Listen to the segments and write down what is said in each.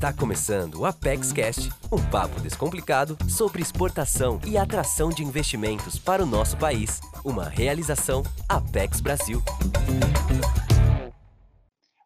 Está começando o Apex Cast, um papo descomplicado sobre exportação e atração de investimentos para o nosso país. Uma realização Apex Brasil.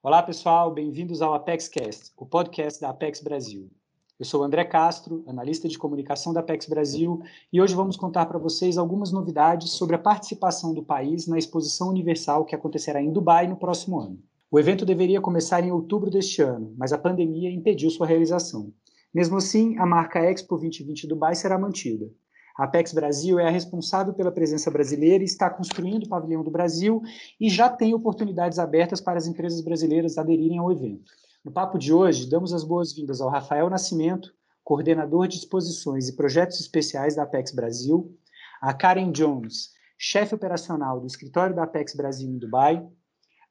Olá, pessoal, bem-vindos ao Apex Cast, o podcast da Apex Brasil. Eu sou André Castro, analista de comunicação da Apex Brasil, e hoje vamos contar para vocês algumas novidades sobre a participação do país na Exposição Universal que acontecerá em Dubai no próximo ano. O evento deveria começar em outubro deste ano, mas a pandemia impediu sua realização. Mesmo assim, a marca Expo 2020 Dubai será mantida. A Apex Brasil é a responsável pela presença brasileira e está construindo o pavilhão do Brasil e já tem oportunidades abertas para as empresas brasileiras aderirem ao evento. No papo de hoje, damos as boas-vindas ao Rafael Nascimento, coordenador de exposições e projetos especiais da Apex Brasil, a Karen Jones, chefe operacional do escritório da Apex Brasil em Dubai,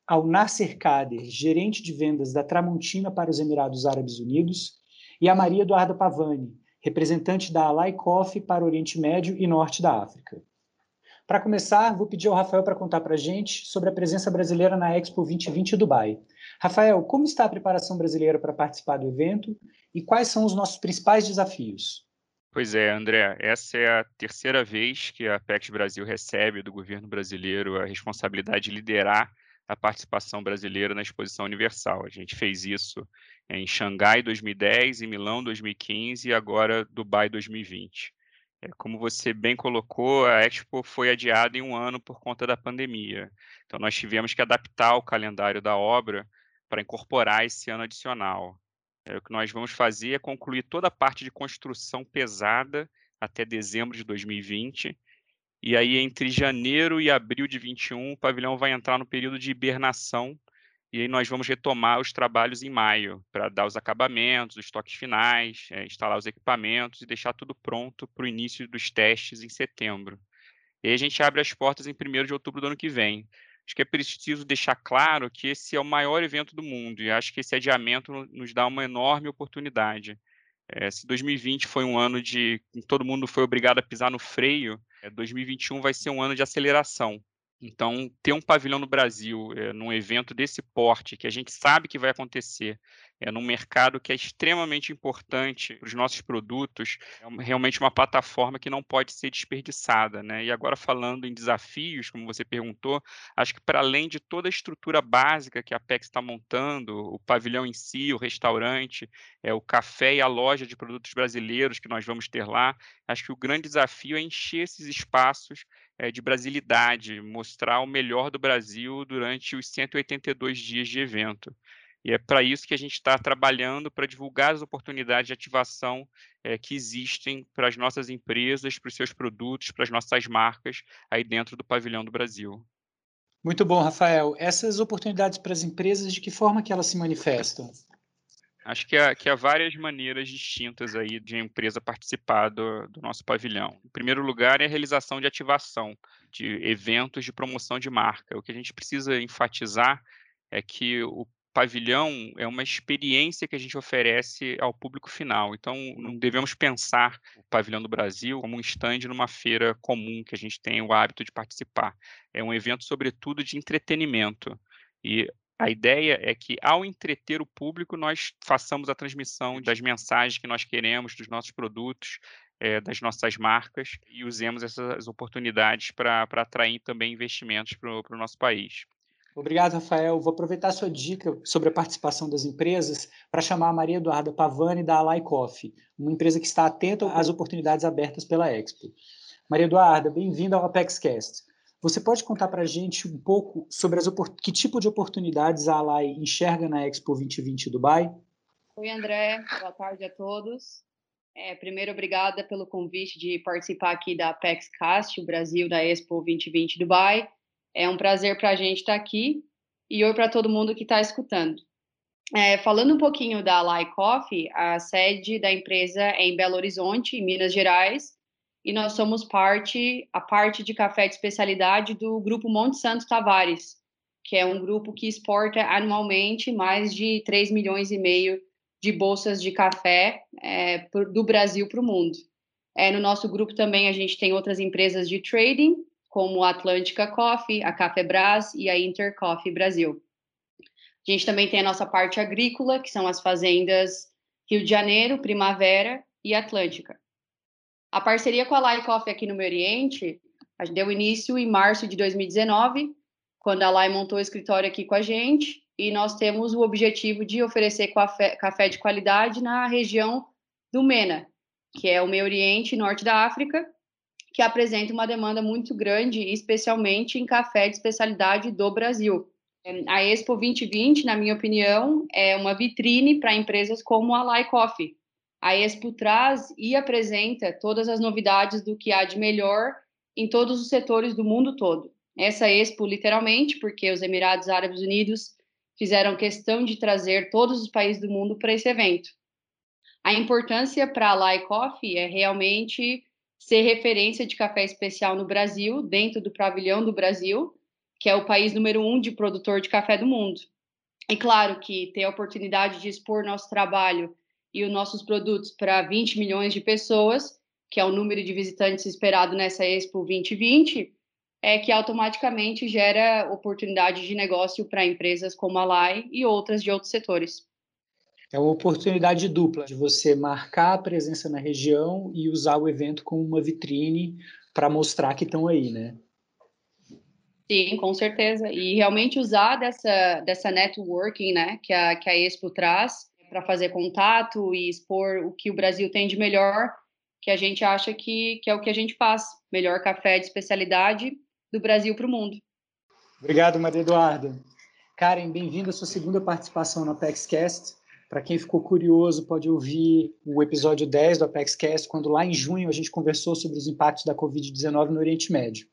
ao Nasser Kader, gerente de vendas da Tramontina para os Emirados Árabes Unidos, e a Maria Eduarda Pavani, representante da Alai Coffee para o Oriente Médio e Norte da África. Para começar, vou pedir ao Rafael para contar para a gente sobre a presença brasileira na Expo 2020 Dubai. Rafael, como está a preparação brasileira para participar do evento e quais são os nossos principais desafios? Pois é, André, essa é a terceira vez que a Apex Brasil recebe do governo brasileiro a responsabilidade de liderar a participação brasileira na Exposição Universal. A gente fez isso em Xangai 2010, em Milão 2015 e agora Dubai 2020. É, como você bem colocou, a Expo foi adiada em um ano por conta da pandemia. Então, nós tivemos que adaptar o calendário da obra para incorporar esse ano adicional. É, o que nós vamos fazer é concluir toda a parte de construção pesada até dezembro de 2020 e aí, entre janeiro e abril de 21, o pavilhão vai entrar no período de hibernação. E aí nós vamos retomar os trabalhos em maio, para dar os acabamentos, os toques finais, é, instalar os equipamentos e deixar tudo pronto para o início dos testes em setembro. E aí a gente abre as portas em 1 de outubro do ano que vem. Acho que é preciso deixar claro que esse é o maior evento do mundo e acho que esse adiamento nos dá uma enorme oportunidade. É, se 2020 foi um ano de todo mundo foi obrigado a pisar no freio, 2021 é, vai ser um ano de aceleração. Então, ter um pavilhão no Brasil, é, num evento desse porte, que a gente sabe que vai acontecer, é num mercado que é extremamente importante para os nossos produtos, é realmente uma plataforma que não pode ser desperdiçada. Né? E agora, falando em desafios, como você perguntou, acho que para além de toda a estrutura básica que a Apex está montando, o pavilhão em si, o restaurante, é, o café e a loja de produtos brasileiros que nós vamos ter lá, acho que o grande desafio é encher esses espaços é, de brasilidade, mostrar o melhor do Brasil durante os 182 dias de evento. E é para isso que a gente está trabalhando para divulgar as oportunidades de ativação é, que existem para as nossas empresas, para os seus produtos, para as nossas marcas aí dentro do pavilhão do Brasil. Muito bom, Rafael. Essas oportunidades para as empresas, de que forma que elas se manifestam? Acho que há, que há várias maneiras distintas aí de a empresa participar do, do nosso pavilhão. Em primeiro lugar, é a realização de ativação, de eventos de promoção de marca. O que a gente precisa enfatizar é que o pavilhão é uma experiência que a gente oferece ao público final. Então, não devemos pensar o pavilhão do Brasil como um stand numa feira comum que a gente tem o hábito de participar. É um evento, sobretudo, de entretenimento. E a ideia é que, ao entreter o público, nós façamos a transmissão das mensagens que nós queremos, dos nossos produtos, é, das nossas marcas e usemos essas oportunidades para atrair também investimentos para o nosso país. Obrigado, Rafael. Vou aproveitar a sua dica sobre a participação das empresas para chamar a Maria Eduarda Pavani da Alai Coffee, uma empresa que está atenta às oportunidades abertas pela Expo. Maria Eduarda, bem-vinda ao ApexCast. Você pode contar para a gente um pouco sobre as que tipo de oportunidades a Alai enxerga na Expo 2020 Dubai? Oi, André. Boa tarde a todos. É, primeiro, obrigada pelo convite de participar aqui da ApexCast, o Brasil da Expo 2020 Dubai. É um prazer para a gente estar aqui e oi para todo mundo que está escutando. É, falando um pouquinho da Alai Coffee, a sede da empresa é em Belo Horizonte, em Minas Gerais, e nós somos parte, a parte de café de especialidade do Grupo Monte Santo Tavares, que é um grupo que exporta anualmente mais de 3 milhões e meio de bolsas de café é, do Brasil para o mundo. É, no nosso grupo também a gente tem outras empresas de trading, como a Atlântica Coffee, a Cafebras e a Inter Coffee Brasil. A gente também tem a nossa parte agrícola, que são as fazendas Rio de Janeiro, Primavera e Atlântica. A parceria com a Lai Coffee aqui no Meio Oriente deu início em março de 2019, quando a Lai montou o escritório aqui com a gente, e nós temos o objetivo de oferecer café, café de qualidade na região do MENA, que é o Meio Oriente e Norte da África, que apresenta uma demanda muito grande, especialmente em café de especialidade do Brasil. A Expo 2020, na minha opinião, é uma vitrine para empresas como a Lai Coffee. A Expo traz e apresenta todas as novidades do que há de melhor em todos os setores do mundo todo. Essa Expo, literalmente, porque os Emirados Árabes Unidos fizeram questão de trazer todos os países do mundo para esse evento. A importância para a Lai Coffee é realmente ser referência de café especial no Brasil, dentro do pavilhão do Brasil, que é o país número um de produtor de café do mundo. E claro que ter a oportunidade de expor nosso trabalho e os nossos produtos para 20 milhões de pessoas, que é o número de visitantes esperado nessa Expo 2020, é que automaticamente gera oportunidade de negócio para empresas como a Lai e outras de outros setores. É uma oportunidade dupla de você marcar a presença na região e usar o evento como uma vitrine para mostrar que estão aí, né? Sim, com certeza. E realmente usar dessa, dessa networking né, que, a, que a Expo traz para fazer contato e expor o que o Brasil tem de melhor, que a gente acha que, que é o que a gente faz. Melhor café de especialidade do Brasil para o mundo. Obrigado, Maria Eduarda. Karen, bem-vinda à sua segunda participação no ApexCast. Para quem ficou curioso, pode ouvir o episódio 10 do ApexCast, quando lá em junho a gente conversou sobre os impactos da Covid-19 no Oriente Médio.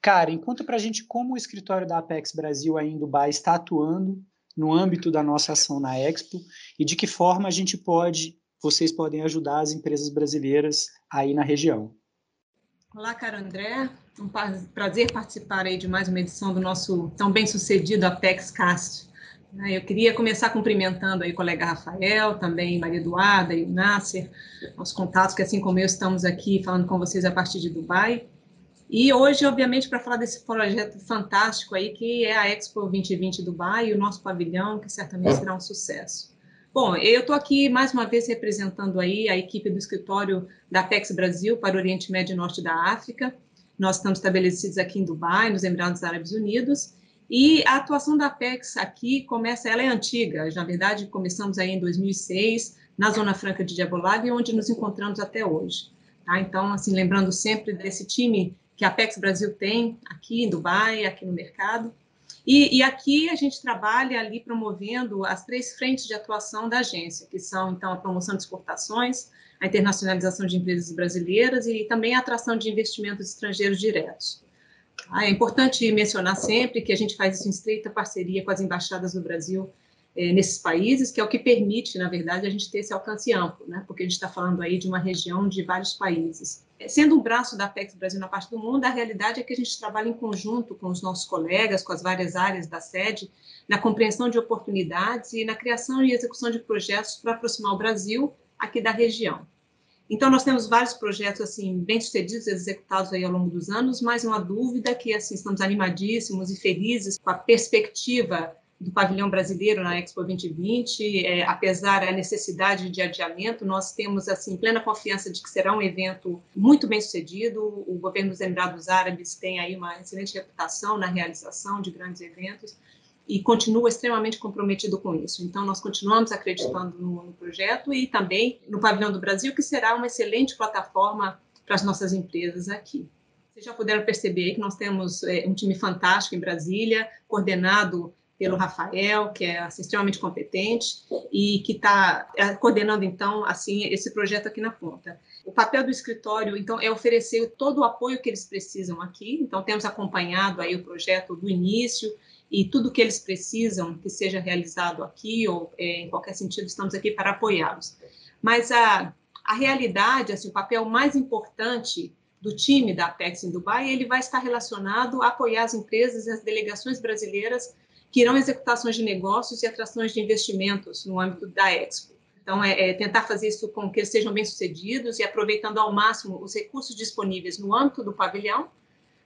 Karen, conta para a gente como o escritório da Apex Brasil aí em Dubai está atuando no âmbito da nossa ação na Expo e de que forma a gente pode, vocês podem ajudar as empresas brasileiras aí na região. Olá, caro André. Um prazer participar aí de mais uma edição do nosso tão bem sucedido Apex Cast. Ah, eu queria começar cumprimentando aí o colega Rafael, também Maria Eduarda e o Nasser, nossos contatos que, assim como eu, estamos aqui falando com vocês a partir de Dubai. E hoje, obviamente, para falar desse projeto fantástico aí, que é a Expo 2020 Dubai e o nosso pavilhão, que certamente será um sucesso. Bom, eu estou aqui mais uma vez representando aí a equipe do escritório da Apex Brasil para o Oriente Médio e Norte da África. Nós estamos estabelecidos aqui em Dubai, nos Emirados Árabes Unidos, e a atuação da Apex aqui começa, ela é antiga, na verdade começamos aí em 2006, na Zona Franca de Diabolab, onde nos encontramos até hoje. Tá? Então, assim, lembrando sempre desse time que a Apex Brasil tem aqui em Dubai, aqui no mercado. E, e, aqui a gente trabalha ali promovendo as três frentes de atuação da agência, que são, então, a promoção de exportações, a internacionalização de empresas brasileiras e também a atração de investimentos estrangeiros diretos. Ah, é importante mencionar sempre que a gente faz isso em estreita parceria com as embaixadas do Brasil é, nesses países, que é o que permite, na verdade, a gente ter esse alcance amplo, né? porque a gente está falando aí de uma região de vários países. É, sendo um braço da Apex Brasil na parte do mundo, a realidade é que a gente trabalha em conjunto com os nossos colegas, com as várias áreas da sede, na compreensão de oportunidades e na criação e execução de projetos para aproximar o Brasil aqui da região. Então, nós temos vários projetos assim bem-sucedidos, executados aí ao longo dos anos, mas uma dúvida que assim estamos animadíssimos e felizes com a perspectiva do pavilhão brasileiro na Expo 2020, é, apesar da necessidade de adiamento, nós temos assim plena confiança de que será um evento muito bem sucedido. O governo dos Emirados Árabes tem aí uma excelente reputação na realização de grandes eventos e continua extremamente comprometido com isso. Então, nós continuamos acreditando no, no projeto e também no pavilhão do Brasil, que será uma excelente plataforma para as nossas empresas aqui. Vocês já puderam perceber que nós temos é, um time fantástico em Brasília, coordenado pelo Rafael, que é assim, extremamente competente e que está é, coordenando então assim esse projeto aqui na ponta. O papel do escritório então é oferecer todo o apoio que eles precisam aqui. Então temos acompanhado aí o projeto do início e tudo que eles precisam que seja realizado aqui ou é, em qualquer sentido estamos aqui para apoiá-los. Mas a a realidade, assim, o papel mais importante do time da Apex em Dubai, ele vai estar relacionado a apoiar as empresas e as delegações brasileiras que irão executações de negócios e atrações de investimentos no âmbito da Expo. Então, é, é tentar fazer isso com que eles sejam bem-sucedidos e aproveitando ao máximo os recursos disponíveis no âmbito do pavilhão,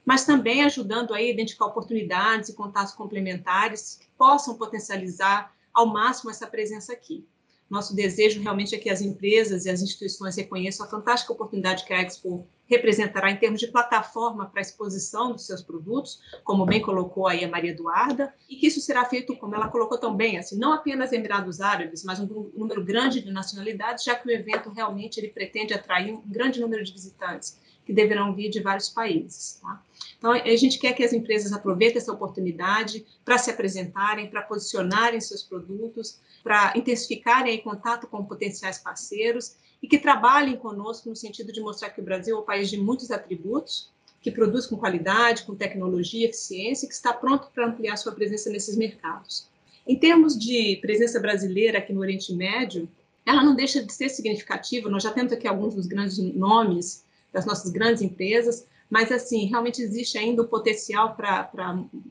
mas também ajudando a identificar oportunidades e contatos complementares que possam potencializar ao máximo essa presença aqui. Nosso desejo realmente é que as empresas e as instituições reconheçam a fantástica oportunidade que a Expo representará em termos de plataforma para exposição dos seus produtos, como bem colocou aí a Maria Eduarda, e que isso será feito, como ela colocou também, assim, não apenas Emirados Árabes, mas um número grande de nacionalidades, já que o evento realmente ele pretende atrair um grande número de visitantes que deverão vir de vários países. Tá? Então, a gente quer que as empresas aproveitem essa oportunidade para se apresentarem, para posicionarem seus produtos, para intensificarem o contato com potenciais parceiros e que trabalhem conosco no sentido de mostrar que o Brasil é um país de muitos atributos, que produz com qualidade, com tecnologia, eficiência, e que está pronto para ampliar sua presença nesses mercados. Em termos de presença brasileira aqui no Oriente Médio, ela não deixa de ser significativa. Nós já temos aqui alguns dos grandes nomes das nossas grandes empresas, mas assim realmente existe ainda o potencial para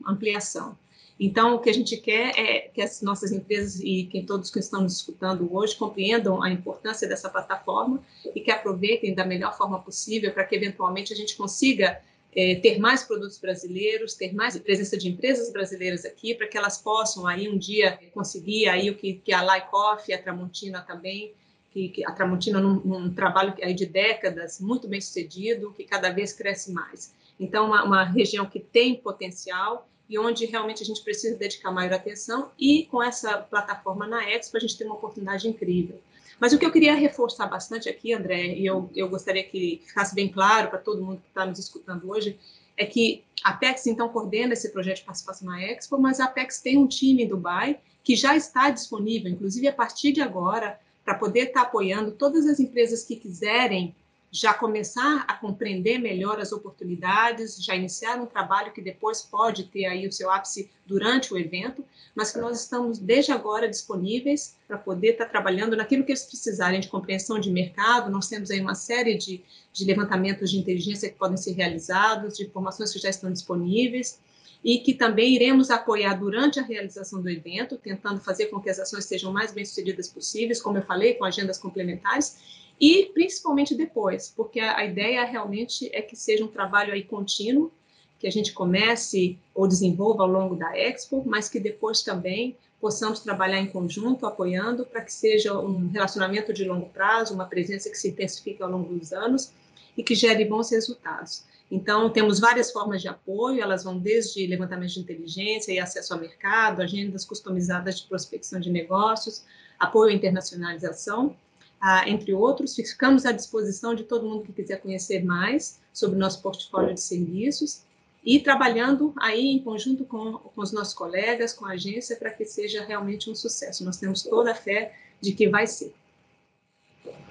ampliação. Então, o que a gente quer é que as nossas empresas e quem todos que estão nos escutando hoje compreendam a importância dessa plataforma e que aproveitem da melhor forma possível para que, eventualmente, a gente consiga é, ter mais produtos brasileiros, ter mais presença de empresas brasileiras aqui, para que elas possam aí um dia conseguir aí o que, que a Lycoff, a Tramontina também, que, que a Tramontina num, num trabalho aí de décadas muito bem sucedido, que cada vez cresce mais. Então, uma, uma região que tem potencial e onde realmente a gente precisa dedicar maior atenção, e com essa plataforma na Expo a gente tem uma oportunidade incrível. Mas o que eu queria reforçar bastante aqui, André, e eu, eu gostaria que ficasse bem claro para todo mundo que está nos escutando hoje, é que a Apex, então, coordena esse projeto de participação na Expo, mas a Apex tem um time em Dubai que já está disponível, inclusive a partir de agora, para poder estar tá apoiando todas as empresas que quiserem já começar a compreender melhor as oportunidades, já iniciar um trabalho que depois pode ter aí o seu ápice durante o evento, mas que nós estamos desde agora disponíveis para poder estar trabalhando naquilo que eles precisarem de compreensão de mercado. Nós temos aí uma série de, de levantamentos de inteligência que podem ser realizados, de informações que já estão disponíveis e que também iremos apoiar durante a realização do evento, tentando fazer com que as ações sejam mais bem-sucedidas possíveis, como eu falei, com agendas complementares, e principalmente depois, porque a, a ideia realmente é que seja um trabalho aí contínuo, que a gente comece ou desenvolva ao longo da Expo, mas que depois também possamos trabalhar em conjunto, apoiando, para que seja um relacionamento de longo prazo, uma presença que se intensifique ao longo dos anos e que gere bons resultados. Então, temos várias formas de apoio, elas vão desde levantamento de inteligência e acesso ao mercado, agendas customizadas de prospecção de negócios, apoio à internacionalização, ah, entre outros. Ficamos à disposição de todo mundo que quiser conhecer mais sobre o nosso portfólio de serviços e trabalhando aí em conjunto com, com os nossos colegas, com a agência, para que seja realmente um sucesso. Nós temos toda a fé de que vai ser.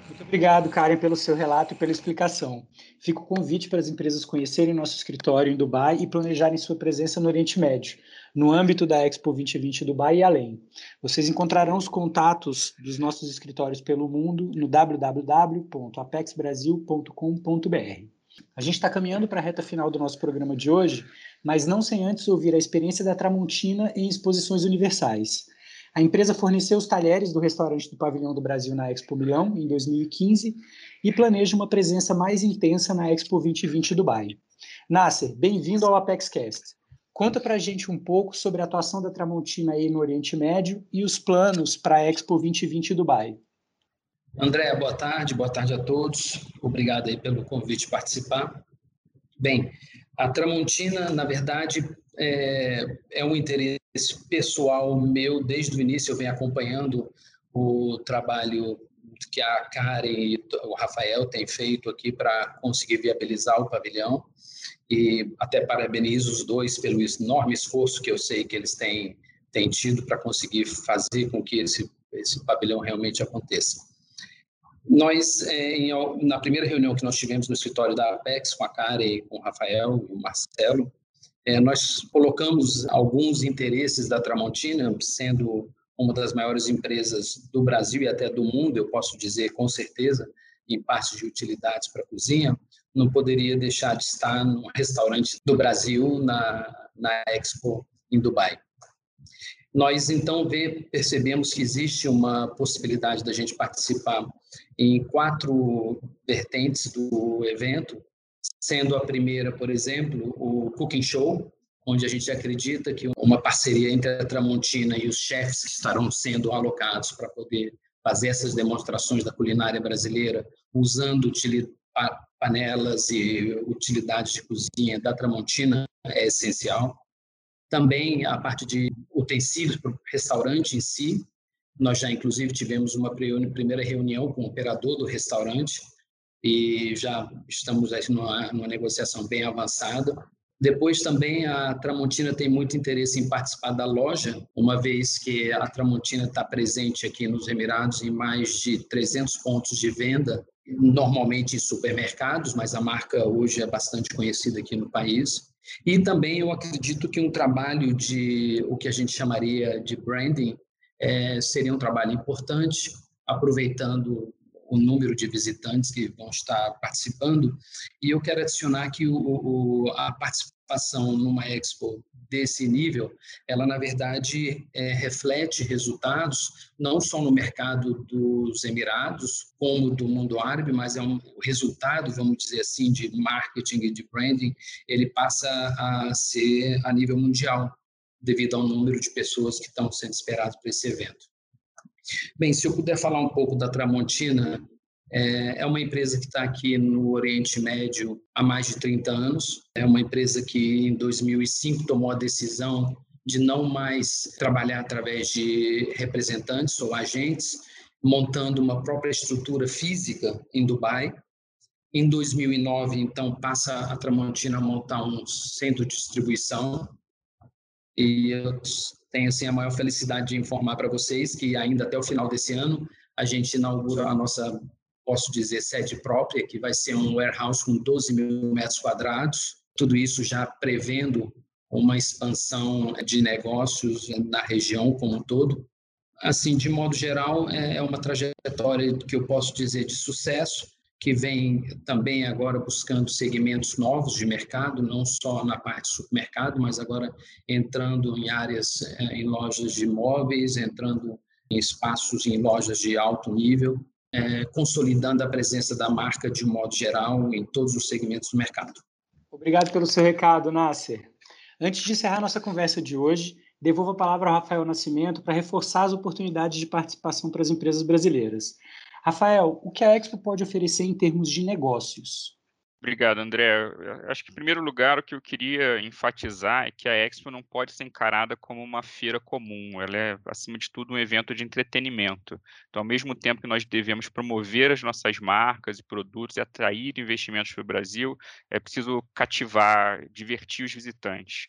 Muito obrigado, Karen, pelo seu relato e pela explicação. Fica o convite para as empresas conhecerem nosso escritório em Dubai e planejarem sua presença no Oriente Médio no âmbito da Expo 2020 Dubai e além. Vocês encontrarão os contatos dos nossos escritórios pelo mundo no www.apexbrasil.com.br. A gente está caminhando para a reta final do nosso programa de hoje, mas não sem antes ouvir a experiência da Tramontina em exposições universais. A empresa forneceu os talheres do restaurante do Pavilhão do Brasil na Expo Milhão em 2015 e planeja uma presença mais intensa na Expo 2020 Dubai. Nasser, bem-vindo ao ApexCast. Conta para a gente um pouco sobre a atuação da Tramontina aí no Oriente Médio e os planos para a Expo 2020 Dubai. André, boa tarde, boa tarde a todos. Obrigado aí pelo convite participar. Bem, a Tramontina, na verdade, é, é um interesse pessoal meu desde o início. Eu venho acompanhando o trabalho que a Karen e o Rafael têm feito aqui para conseguir viabilizar o pavilhão e até parabenizo os dois pelo enorme esforço que eu sei que eles têm, têm tido para conseguir fazer com que esse, esse pavilhão realmente aconteça. Nós, é, em, na primeira reunião que nós tivemos no escritório da Apex, com a Karen, com o Rafael e o Marcelo, é, nós colocamos alguns interesses da Tramontina, sendo uma das maiores empresas do Brasil e até do mundo, eu posso dizer com certeza, em partes de utilidades para cozinha, não poderia deixar de estar num restaurante do Brasil na, na Expo em Dubai. Nós, então, vê, percebemos que existe uma possibilidade da gente participar em quatro vertentes do evento, sendo a primeira, por exemplo, o Cooking Show, onde a gente acredita que uma parceria entre a Tramontina e os chefes que estarão sendo alocados para poder fazer essas demonstrações da culinária brasileira usando panelas e utilidades de cozinha da Tramontina é essencial. Também a parte de utensílios para o restaurante em si. Nós já, inclusive, tivemos uma primeira reunião com o operador do restaurante e já estamos numa, numa negociação bem avançada. Depois também a Tramontina tem muito interesse em participar da loja, uma vez que a Tramontina está presente aqui nos Emirados em mais de 300 pontos de venda, normalmente em supermercados, mas a marca hoje é bastante conhecida aqui no país. E também eu acredito que um trabalho de o que a gente chamaria de branding é, seria um trabalho importante, aproveitando o número de visitantes que vão estar participando. E eu quero adicionar que o, o, a participação numa expo desse nível, ela na verdade é, reflete resultados não só no mercado dos Emirados, como do mundo árabe, mas é um resultado, vamos dizer assim, de marketing e de branding, ele passa a ser a nível mundial, devido ao número de pessoas que estão sendo esperadas para esse evento. Bem, se eu puder falar um pouco da Tramontina, é, é uma empresa que está aqui no Oriente Médio há mais de 30 anos. É uma empresa que em 2005 tomou a decisão de não mais trabalhar através de representantes ou agentes, montando uma própria estrutura física em Dubai. Em 2009, então, passa a Tramontina a montar um centro de distribuição e tenho assim a maior felicidade de informar para vocês que ainda até o final desse ano a gente inaugura a nossa, posso dizer, sede própria, que vai ser um warehouse com 12 mil metros quadrados. Tudo isso já prevendo uma expansão de negócios na região como um todo. Assim, de modo geral, é uma trajetória que eu posso dizer de sucesso que vem também agora buscando segmentos novos de mercado, não só na parte de supermercado, mas agora entrando em áreas, eh, em lojas de imóveis, entrando em espaços em lojas de alto nível, é, consolidando a presença da marca de modo geral em todos os segmentos do mercado. Obrigado pelo seu recado, Nasser. Antes de encerrar nossa conversa de hoje, devolvo a palavra ao Rafael Nascimento para reforçar as oportunidades de participação para as empresas brasileiras. Rafael, o que a Expo pode oferecer em termos de negócios? Obrigado, André. Acho que, em primeiro lugar, o que eu queria enfatizar é que a Expo não pode ser encarada como uma feira comum. Ela é, acima de tudo, um evento de entretenimento. Então, ao mesmo tempo que nós devemos promover as nossas marcas e produtos e atrair investimentos para o Brasil, é preciso cativar, divertir os visitantes.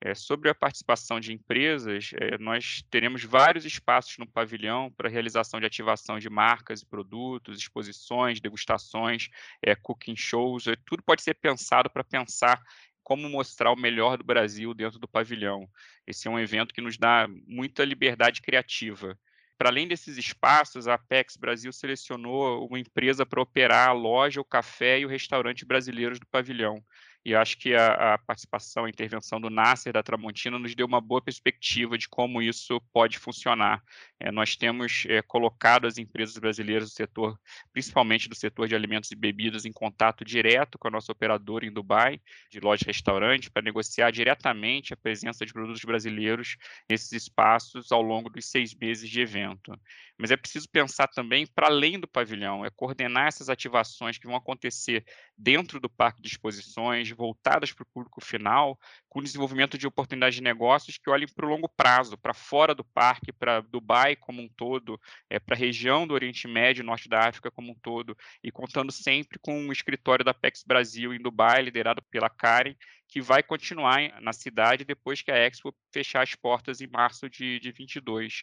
É, sobre a participação de empresas, é, nós teremos vários espaços no pavilhão para realização de ativação de marcas e produtos, exposições, degustações, é, cooking shows, é, tudo pode ser pensado para pensar como mostrar o melhor do Brasil dentro do pavilhão. Esse é um evento que nos dá muita liberdade criativa. Para além desses espaços, a Apex Brasil selecionou uma empresa para operar a loja, o café e o restaurante brasileiros do pavilhão e acho que a, a, participação, a intervenção do Nasser da Tramontina nos deu uma boa perspectiva de como isso pode funcionar. É, nós temos é, colocado as empresas brasileiras do setor, principalmente do setor de alimentos e bebidas, em contato direto com a nossa operadora em Dubai, de loja e restaurante, para negociar diretamente a presença de produtos brasileiros nesses espaços ao longo dos seis meses de evento. Mas é preciso pensar também para além do pavilhão, é coordenar essas ativações que vão acontecer dentro do parque de exposições, voltadas para o público final, com desenvolvimento de oportunidades de negócios que olhem para o longo prazo, para fora do parque, para Dubai como um todo, é, para a região do Oriente Médio, Norte da África como um todo, e contando sempre com o escritório da PEX Brasil em Dubai, liderado pela Karen, que vai continuar na cidade depois que a Expo fechar as portas em março de, de 22.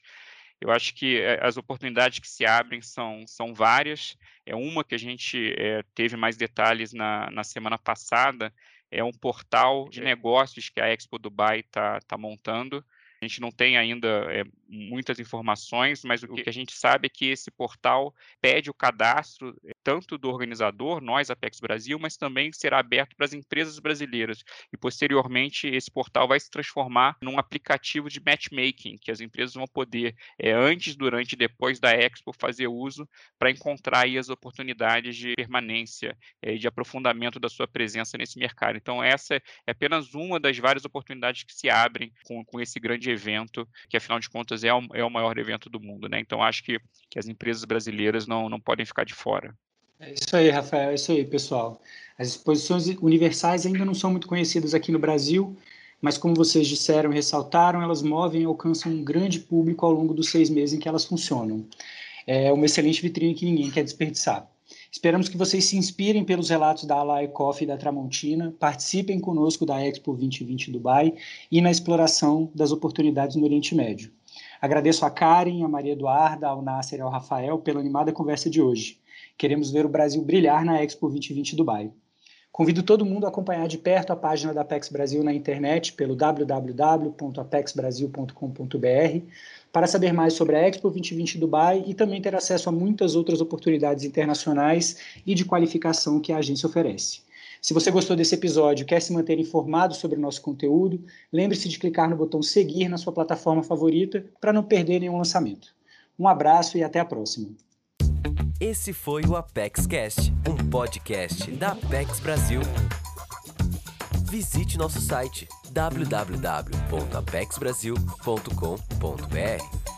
Eu acho que eh, as oportunidades que se abrem são, são várias. É uma que a gente é, teve mais detalhes na, na semana passada, é um portal de negócios que a Expo Dubai está tá montando. A gente não tem ainda é, muitas informações, mas o que a gente sabe é que esse portal pede o cadastro tanto do organizador, nós, Apex Brasil, mas também será aberto para as empresas brasileiras. E, posteriormente, esse portal vai se transformar num aplicativo de matchmaking, que as empresas vão poder, é, antes, durante e depois da Expo, fazer uso para encontrar aí as oportunidades de permanência e é, de aprofundamento da sua presença nesse mercado. Então, essa é apenas uma das várias oportunidades que se abrem com, com esse grande evento, que, afinal de contas, é o, é o maior evento do mundo. Né? Então, acho que, que as empresas brasileiras não, não podem ficar de fora. É isso aí, Rafael, é isso aí, pessoal. As exposições universais ainda não são muito conhecidas aqui no Brasil, mas como vocês disseram e ressaltaram, elas movem e alcançam um grande público ao longo dos seis meses em que elas funcionam. É uma excelente vitrine que ninguém quer desperdiçar. Esperamos que vocês se inspirem pelos relatos da Alai Coffee e da Tramontina, participem conosco da Expo 2020 Dubai e na exploração das oportunidades no Oriente Médio. Agradeço a Karen, a Maria Eduarda, ao Nasser e ao Rafael pela animada conversa de hoje. Queremos ver o Brasil brilhar na Expo 2020 Dubai. Convido todo mundo a acompanhar de perto a página da Apex Brasil na internet pelo www.apexbrasil.com.br para saber mais sobre a Expo 2020 Dubai e também ter acesso a muitas outras oportunidades internacionais e de qualificação que a agência oferece. Se você gostou desse episódio e quer se manter informado sobre o nosso conteúdo, lembre-se de clicar no botão seguir na sua plataforma favorita para não perder nenhum lançamento. Um abraço e até a próxima. Esse foi o ApexCast, um podcast da Apex Brasil. Visite nosso site www.apexbrasil.com.br.